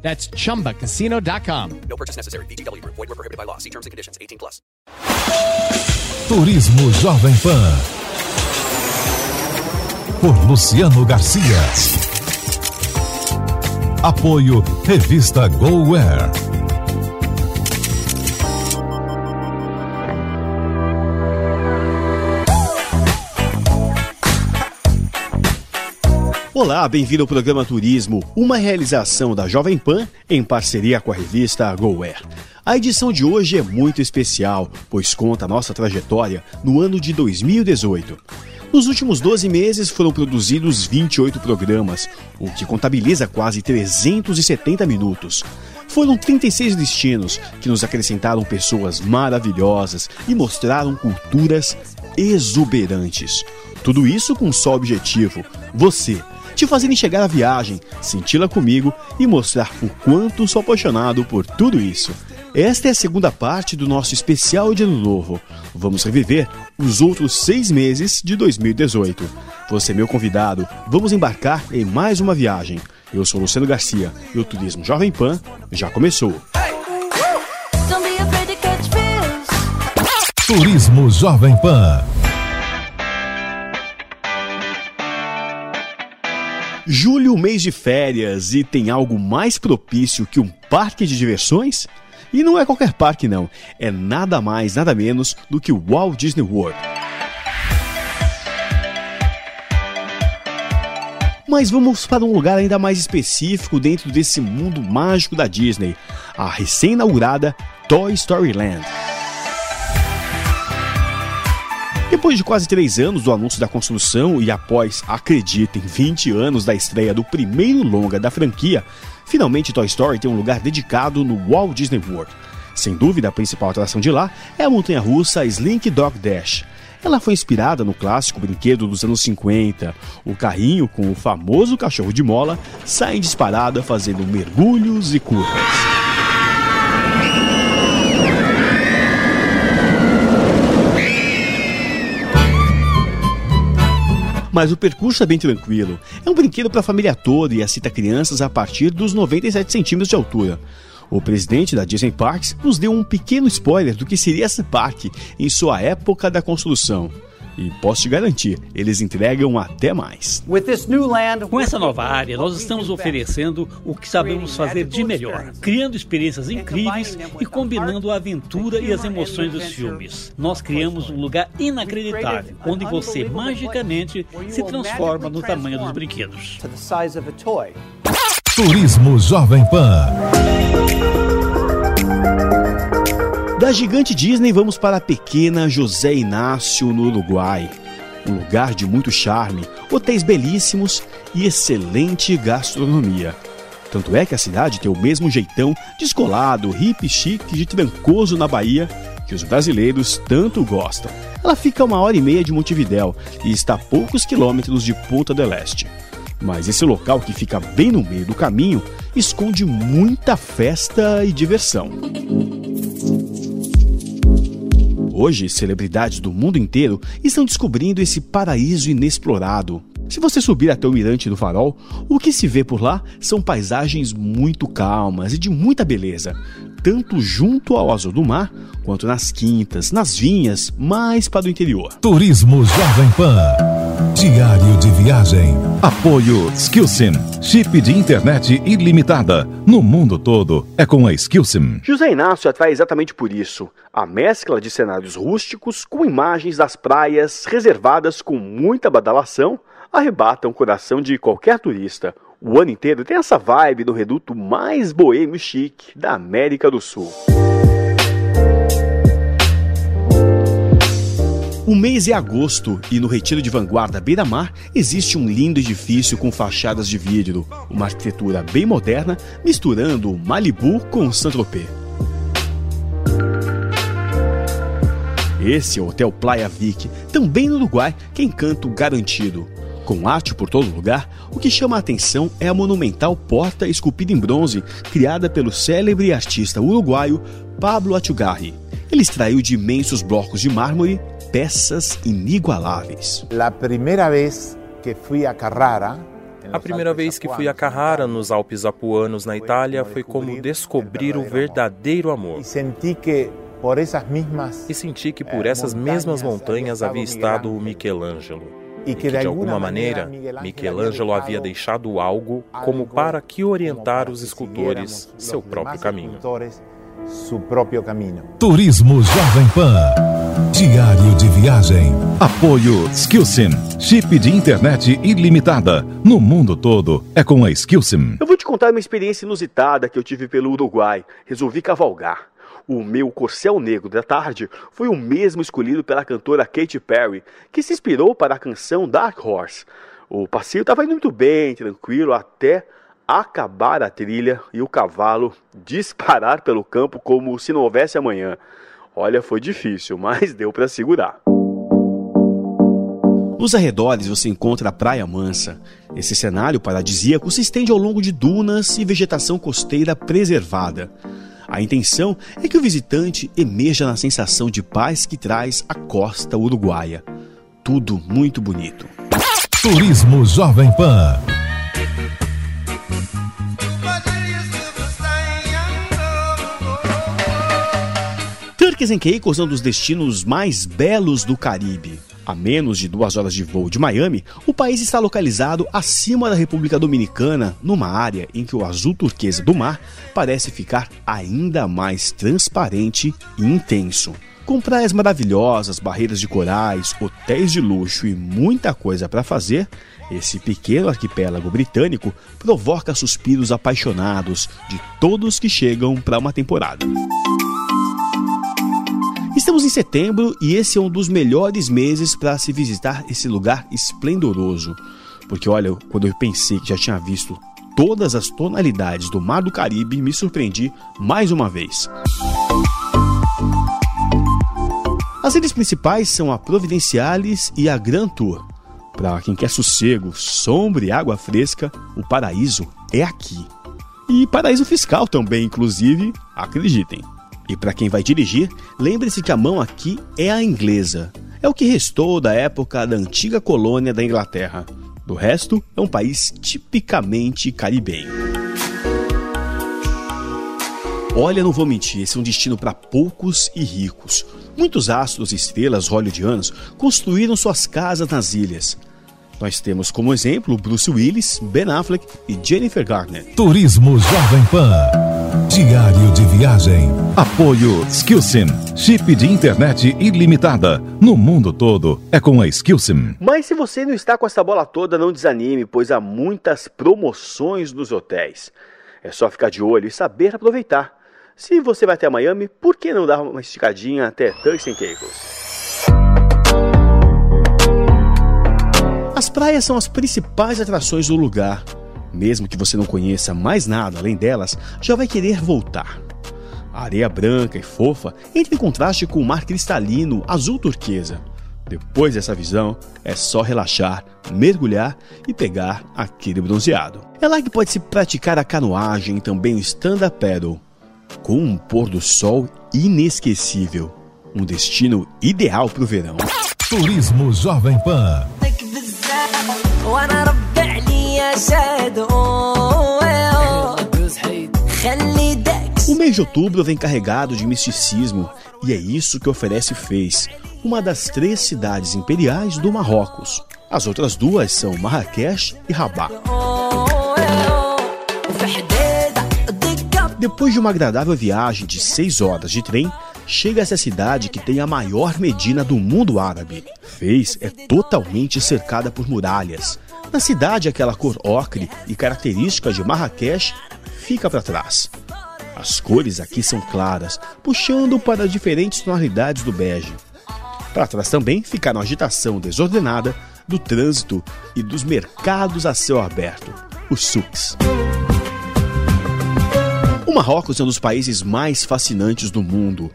That's chumbacasino.com. No purchase necessary. BGW. Void were prohibited by law. See terms and conditions. 18 plus. Turismo Jovem Pan. Por Luciano Garcia. Apoio Revista GoWare. Olá, bem-vindo ao programa Turismo, uma realização da Jovem Pan em parceria com a revista GoWare. A edição de hoje é muito especial, pois conta a nossa trajetória no ano de 2018. Nos últimos 12 meses foram produzidos 28 programas, o que contabiliza quase 370 minutos. Foram 36 destinos que nos acrescentaram pessoas maravilhosas e mostraram culturas exuberantes. Tudo isso com um só objetivo: você te fazer enxergar a viagem, senti-la comigo e mostrar o quanto sou apaixonado por tudo isso. Esta é a segunda parte do nosso especial de Ano Novo. Vamos reviver os outros seis meses de 2018. Você é meu convidado, vamos embarcar em mais uma viagem. Eu sou Luciano Garcia e o Turismo Jovem Pan já começou. Turismo Jovem Pan. Julho, mês de férias, e tem algo mais propício que um parque de diversões? E não é qualquer parque, não. É nada mais, nada menos do que o Walt Disney World. Mas vamos para um lugar ainda mais específico dentro desse mundo mágico da Disney, a recém-inaugurada Toy Story Land. Depois de quase três anos do anúncio da construção e após, acreditem, 20 anos da estreia do primeiro longa da franquia, finalmente Toy Story tem um lugar dedicado no Walt Disney World. Sem dúvida, a principal atração de lá é a montanha-russa Slink Dog Dash. Ela foi inspirada no clássico brinquedo dos anos 50. O carrinho com o famoso cachorro de mola sai disparada fazendo mergulhos e curvas. Mas o percurso é bem tranquilo. É um brinquedo para a família toda e aceita crianças a partir dos 97 centímetros de altura. O presidente da Disney Parks nos deu um pequeno spoiler do que seria esse parque em sua época da construção. E posso te garantir, eles entregam até mais. Com essa nova área, nós estamos oferecendo o que sabemos fazer de melhor, criando experiências incríveis e combinando a aventura e as emoções dos filmes. Nós criamos um lugar inacreditável, onde você magicamente se transforma no tamanho dos brinquedos. Turismo Jovem Pan. Da gigante Disney, vamos para a pequena José Inácio, no Uruguai. Um lugar de muito charme, hotéis belíssimos e excelente gastronomia. Tanto é que a cidade tem o mesmo jeitão descolado, hippie chique de Trancoso, na Bahia, que os brasileiros tanto gostam. Ela fica a uma hora e meia de Montevidéu e está a poucos quilômetros de Ponta del Este. Mas esse local, que fica bem no meio do caminho, esconde muita festa e diversão. Hoje, celebridades do mundo inteiro estão descobrindo esse paraíso inexplorado. Se você subir até o Mirante do Farol, o que se vê por lá são paisagens muito calmas e de muita beleza, tanto junto ao azul do mar, quanto nas quintas, nas vinhas, mais para o interior. Turismo Jovem Pan. Diário de viagem. Apoio Skillsim. Chip de internet ilimitada. No mundo todo é com a Skillsim. José Inácio atrai exatamente por isso. A mescla de cenários rústicos com imagens das praias reservadas com muita badalação arrebata o coração de qualquer turista. O ano inteiro tem essa vibe do reduto mais boêmio e chique da América do Sul. O mês é agosto e no Retiro de Vanguarda Beira Mar existe um lindo edifício com fachadas de vidro, uma arquitetura bem moderna misturando Malibu com Saint-Tropez. Esse é o Hotel Playa Vic, também no Uruguai, que é encanto garantido. Com arte por todo lugar, o que chama a atenção é a monumental porta esculpida em bronze, criada pelo célebre artista uruguaio Pablo Atugarri. Ele extraiu de imensos blocos de mármore peças inigualáveis. A primeira vez que fui a Carrara, a primeira vez que fui a Carrara, nos Alpes Apuanos, na Itália, foi como descobrir o verdadeiro amor. E senti que por essas mesmas E senti que por essas mesmas montanhas havia estado o Michelangelo. E que de alguma maneira Michelangelo havia deixado algo como para que orientar os escultores seu próprio caminho. Seu próprio caminho. Turismo Jovem Pan. Diário de viagem. Apoio Skillsim. Chip de internet ilimitada. No mundo todo é com a Skillsim. Eu vou te contar uma experiência inusitada que eu tive pelo Uruguai. Resolvi cavalgar. O meu corcel negro da tarde foi o mesmo escolhido pela cantora Katy Perry, que se inspirou para a canção Dark Horse. O passeio estava indo muito bem, tranquilo, até acabar a trilha e o cavalo disparar pelo campo como se não houvesse amanhã. Olha, foi difícil, mas deu para segurar. Nos arredores você encontra a Praia Mansa. Esse cenário paradisíaco se estende ao longo de dunas e vegetação costeira preservada. A intenção é que o visitante emerja na sensação de paz que traz a costa uruguaia. Tudo muito bonito. Turismo Jovem Pan. Turks and Caicos é um dos destinos mais belos do Caribe. A menos de duas horas de voo de Miami, o país está localizado acima da República Dominicana, numa área em que o azul turquesa do mar parece ficar ainda mais transparente e intenso. Com praias maravilhosas, barreiras de corais, hotéis de luxo e muita coisa para fazer, esse pequeno arquipélago britânico provoca suspiros apaixonados de todos que chegam para uma temporada. Estamos em setembro e esse é um dos melhores meses para se visitar esse lugar esplendoroso. Porque olha, quando eu pensei que já tinha visto todas as tonalidades do Mar do Caribe, me surpreendi mais uma vez. As ilhas principais são a Providenciales e a Grand Tour. Para quem quer sossego, sombra e água fresca, o paraíso é aqui. E paraíso fiscal também, inclusive, acreditem. E para quem vai dirigir, lembre-se que a mão aqui é a inglesa. É o que restou da época da antiga colônia da Inglaterra. Do resto, é um país tipicamente caribenho. Olha, não vou mentir, esse é um destino para poucos e ricos. Muitos astros e estrelas hollywoodianos construíram suas casas nas ilhas. Nós temos como exemplo Bruce Willis, Ben Affleck e Jennifer Garner. Turismo Jovem Pan. Diário de viagem. Apoio Skillsim. Chip de internet ilimitada. No mundo todo é com a Skillsim. Mas se você não está com essa bola toda, não desanime, pois há muitas promoções nos hotéis. É só ficar de olho e saber aproveitar. Se você vai até Miami, por que não dar uma esticadinha até Turks and Caicos? As praias são as principais atrações do lugar. Mesmo que você não conheça mais nada além delas, já vai querer voltar. A areia branca e fofa entra em contraste com o mar cristalino azul turquesa. Depois dessa visão, é só relaxar, mergulhar e pegar aquele bronzeado. É lá que pode se praticar a canoagem e também o stand-up paddle, com um pôr do sol inesquecível. Um destino ideal para o verão. Turismo Jovem Pan. وانا ربي عليا شاد خلي داك O mês de outubro vem carregado de misticismo e é isso que oferece Fez, uma das três cidades imperiais do Marrocos. As outras duas são Marrakech e Rabat. وفي حديدة الدكة Depois de uma agradável viagem de seis horas de trem, chega essa cidade que tem a maior medina do mundo árabe. Fez é totalmente cercada por muralhas. Na cidade, aquela cor ocre e característica de Marrakech fica para trás. As cores aqui são claras, puxando para diferentes tonalidades do bege. Para trás também ficaram a agitação desordenada do trânsito e dos mercados a céu aberto, os souks. O Marrocos é um dos países mais fascinantes do mundo.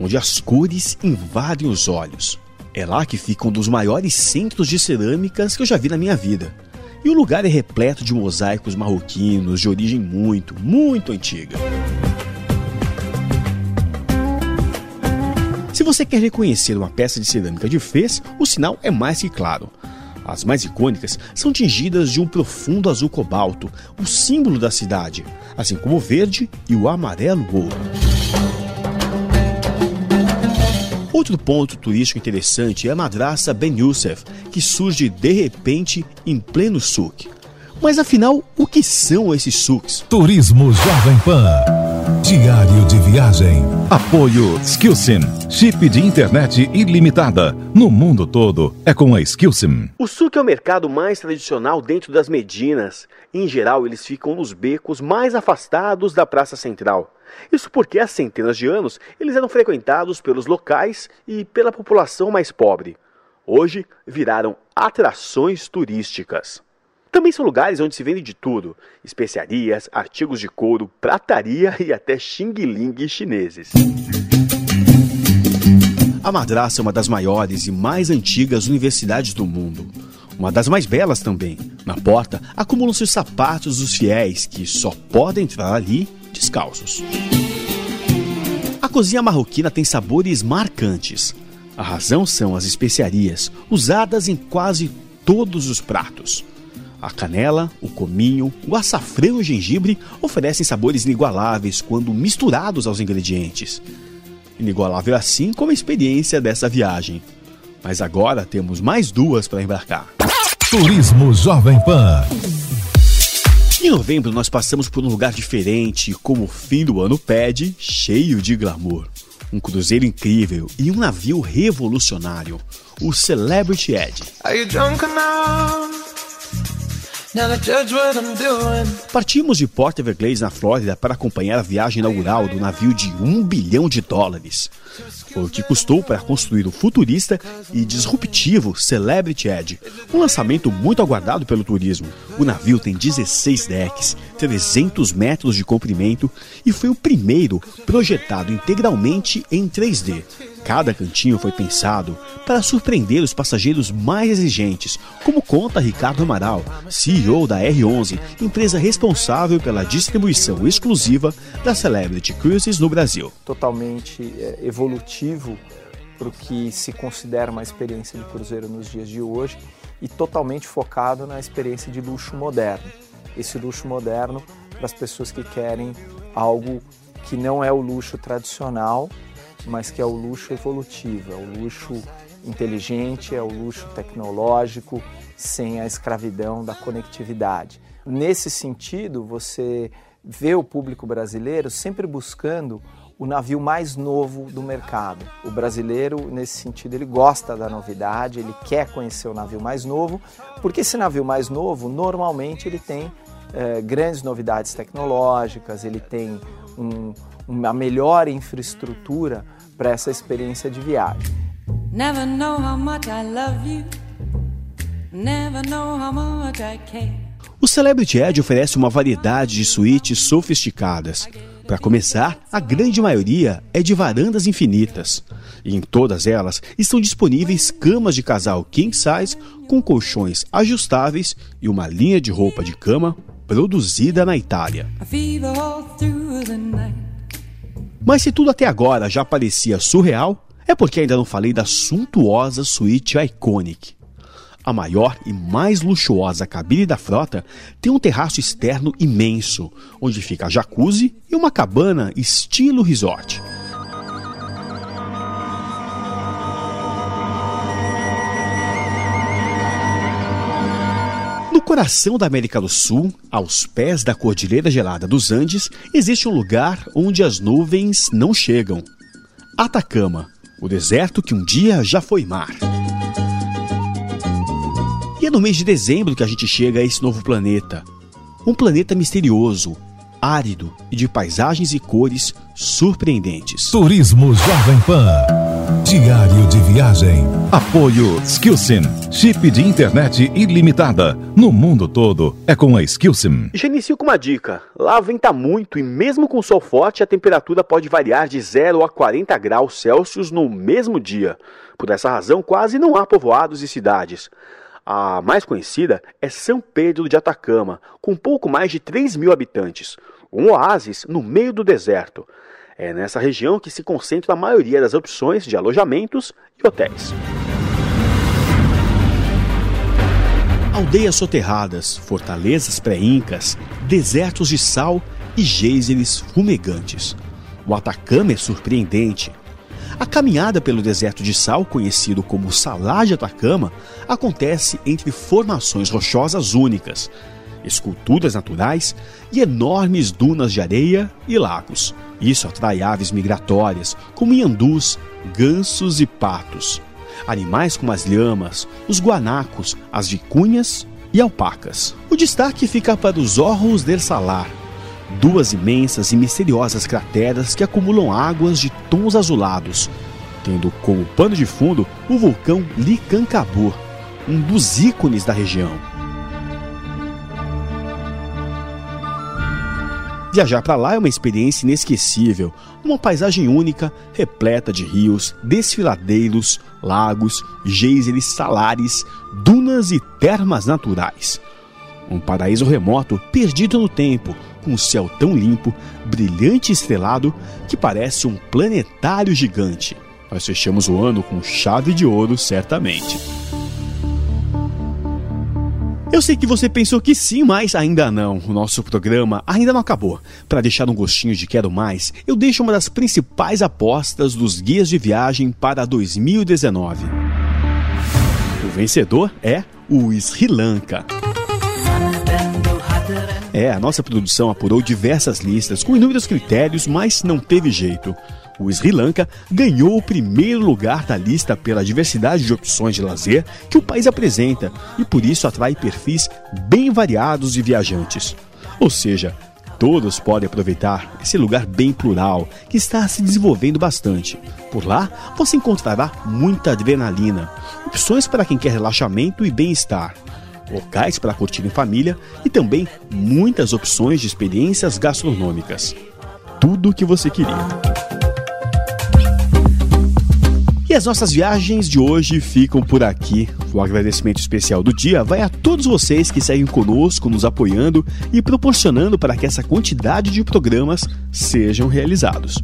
onde as cores invadem os olhos. É lá que fica um dos maiores centros de cerâmicas que eu já vi na minha vida. E o lugar é repleto de mosaicos marroquinos de origem muito, muito antiga. Se você quer reconhecer uma peça de cerâmica de Fez, o sinal é mais que claro. As mais icônicas são tingidas de um profundo azul cobalto, o símbolo da cidade, assim como o verde e o amarelo ouro. Outro ponto turístico interessante é a madraça Ben Youssef, que surge de repente em pleno souk. Mas afinal, o que são esses souks? Turismo Jovem Pan. Diário de viagem. Apoio Skillsim. Chip de internet ilimitada. No mundo todo é com a Skillsim. O souk é o mercado mais tradicional dentro das Medinas. Em geral, eles ficam nos becos mais afastados da praça central. Isso porque há centenas de anos eles eram frequentados pelos locais e pela população mais pobre. Hoje viraram atrações turísticas. Também são lugares onde se vende de tudo: especiarias, artigos de couro, prataria e até xing-ling chineses. A Madraça é uma das maiores e mais antigas universidades do mundo. Uma das mais belas também. Na porta acumulam-se os sapatos dos fiéis, que só podem entrar ali descalços. A cozinha marroquina tem sabores marcantes. A razão são as especiarias, usadas em quase todos os pratos. A canela, o cominho, o açafrão e o gengibre oferecem sabores inigualáveis quando misturados aos ingredientes. Inigualável assim como a experiência dessa viagem. Mas agora temos mais duas para embarcar. Turismo Jovem Pan. Em novembro nós passamos por um lugar diferente, como o fim do ano pede, cheio de glamour. Um cruzeiro incrível e um navio revolucionário, o Celebrity Edge. Partimos de Port Everglades, na Flórida, para acompanhar a viagem inaugural do navio de um bilhão de dólares. Foi o que custou para construir o futurista e disruptivo Celebrity Edge, um lançamento muito aguardado pelo turismo. O navio tem 16 decks, 300 metros de comprimento e foi o primeiro projetado integralmente em 3D. Cada cantinho foi pensado para surpreender os passageiros mais exigentes, como conta Ricardo Amaral, CEO da R11, empresa responsável pela distribuição exclusiva da Celebrity Cruises no Brasil. Totalmente é, evolutivo para o que se considera uma experiência de cruzeiro nos dias de hoje e totalmente focado na experiência de luxo moderno. Esse luxo moderno para as pessoas que querem algo que não é o luxo tradicional, mas que é o luxo evolutivo, é o luxo inteligente, é o luxo tecnológico, sem a escravidão da conectividade. Nesse sentido, você vê o público brasileiro sempre buscando o navio mais novo do mercado. O brasileiro, nesse sentido, ele gosta da novidade, ele quer conhecer o navio mais novo, porque esse navio mais novo, normalmente, ele tem eh, grandes novidades tecnológicas, ele tem um, uma melhor infraestrutura para essa experiência de viagem. Never know how much I love you. Never know how much I care. O Celebrity Edge oferece uma variedade de suítes sofisticadas. Para começar, a grande maioria é de varandas infinitas. E em todas elas estão disponíveis camas de casal king size com colchões ajustáveis e uma linha de roupa de cama produzida na Itália. Mas se tudo até agora já parecia surreal, é porque ainda não falei da suntuosa suíte Iconic. A maior e mais luxuosa cabine da frota tem um terraço externo imenso, onde fica a jacuzzi e uma cabana estilo resort. Coração da América do Sul, aos pés da Cordilheira Gelada dos Andes, existe um lugar onde as nuvens não chegam. Atacama, o deserto que um dia já foi mar. E é no mês de dezembro que a gente chega a esse novo planeta. Um planeta misterioso, árido e de paisagens e cores surpreendentes. Turismo Jovem Pan. Diário de viagem. Apoio Skillsim. Chip de internet ilimitada. No mundo todo é com a Skillsim. Já inicio com uma dica. Lá venta muito e mesmo com sol forte a temperatura pode variar de 0 a 40 graus Celsius no mesmo dia. Por essa razão, quase não há povoados e cidades. A mais conhecida é São Pedro de Atacama, com pouco mais de 3 mil habitantes. Um oásis no meio do deserto. É nessa região que se concentra a maioria das opções de alojamentos e hotéis. Aldeias soterradas, fortalezas pré-incas, desertos de sal e geysers fumegantes. O Atacama é surpreendente. A caminhada pelo deserto de sal, conhecido como Salar de Atacama, acontece entre formações rochosas únicas, esculturas naturais e enormes dunas de areia e lagos. Isso atrai aves migratórias, como iandus, gansos e patos. Animais como as lhamas, os guanacos, as vicunhas e alpacas. O destaque fica para os Orros del Salar, duas imensas e misteriosas crateras que acumulam águas de tons azulados, tendo como pano de fundo o vulcão Licancabur, um dos ícones da região. Viajar para lá é uma experiência inesquecível, uma paisagem única, repleta de rios, desfiladeiros, lagos, geysers salares, dunas e termas naturais. Um paraíso remoto, perdido no tempo, com um céu tão limpo, brilhante e estrelado, que parece um planetário gigante. Nós fechamos o ano com chave de ouro, certamente. Eu sei que você pensou que sim, mas ainda não. O nosso programa ainda não acabou. Para deixar um gostinho de quero mais, eu deixo uma das principais apostas dos guias de viagem para 2019. O vencedor é o Sri Lanka. É, a nossa produção apurou diversas listas com inúmeros critérios, mas não teve jeito. O Sri Lanka ganhou o primeiro lugar da lista pela diversidade de opções de lazer que o país apresenta e por isso atrai perfis bem variados de viajantes. Ou seja, todos podem aproveitar esse lugar bem plural que está se desenvolvendo bastante. Por lá, você encontrará muita adrenalina, opções para quem quer relaxamento e bem-estar, locais para curtir em família e também muitas opções de experiências gastronômicas. Tudo o que você queria. E as nossas viagens de hoje ficam por aqui. O agradecimento especial do dia vai a todos vocês que seguem conosco, nos apoiando e proporcionando para que essa quantidade de programas sejam realizados.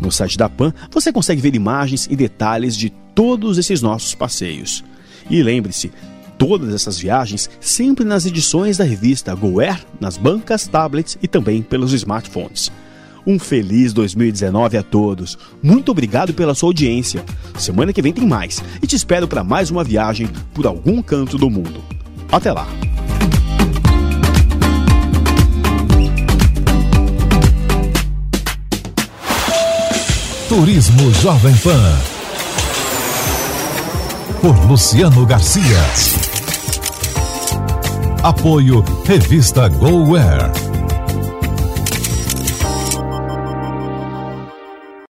No site da PAN você consegue ver imagens e detalhes de todos esses nossos passeios. E lembre-se, todas essas viagens sempre nas edições da revista GoAir, nas bancas, tablets e também pelos smartphones. Um feliz 2019 a todos. Muito obrigado pela sua audiência. Semana que vem tem mais e te espero para mais uma viagem por algum canto do mundo. Até lá. Turismo Jovem Pan. Por Luciano Garcia. Apoio Revista GoWare.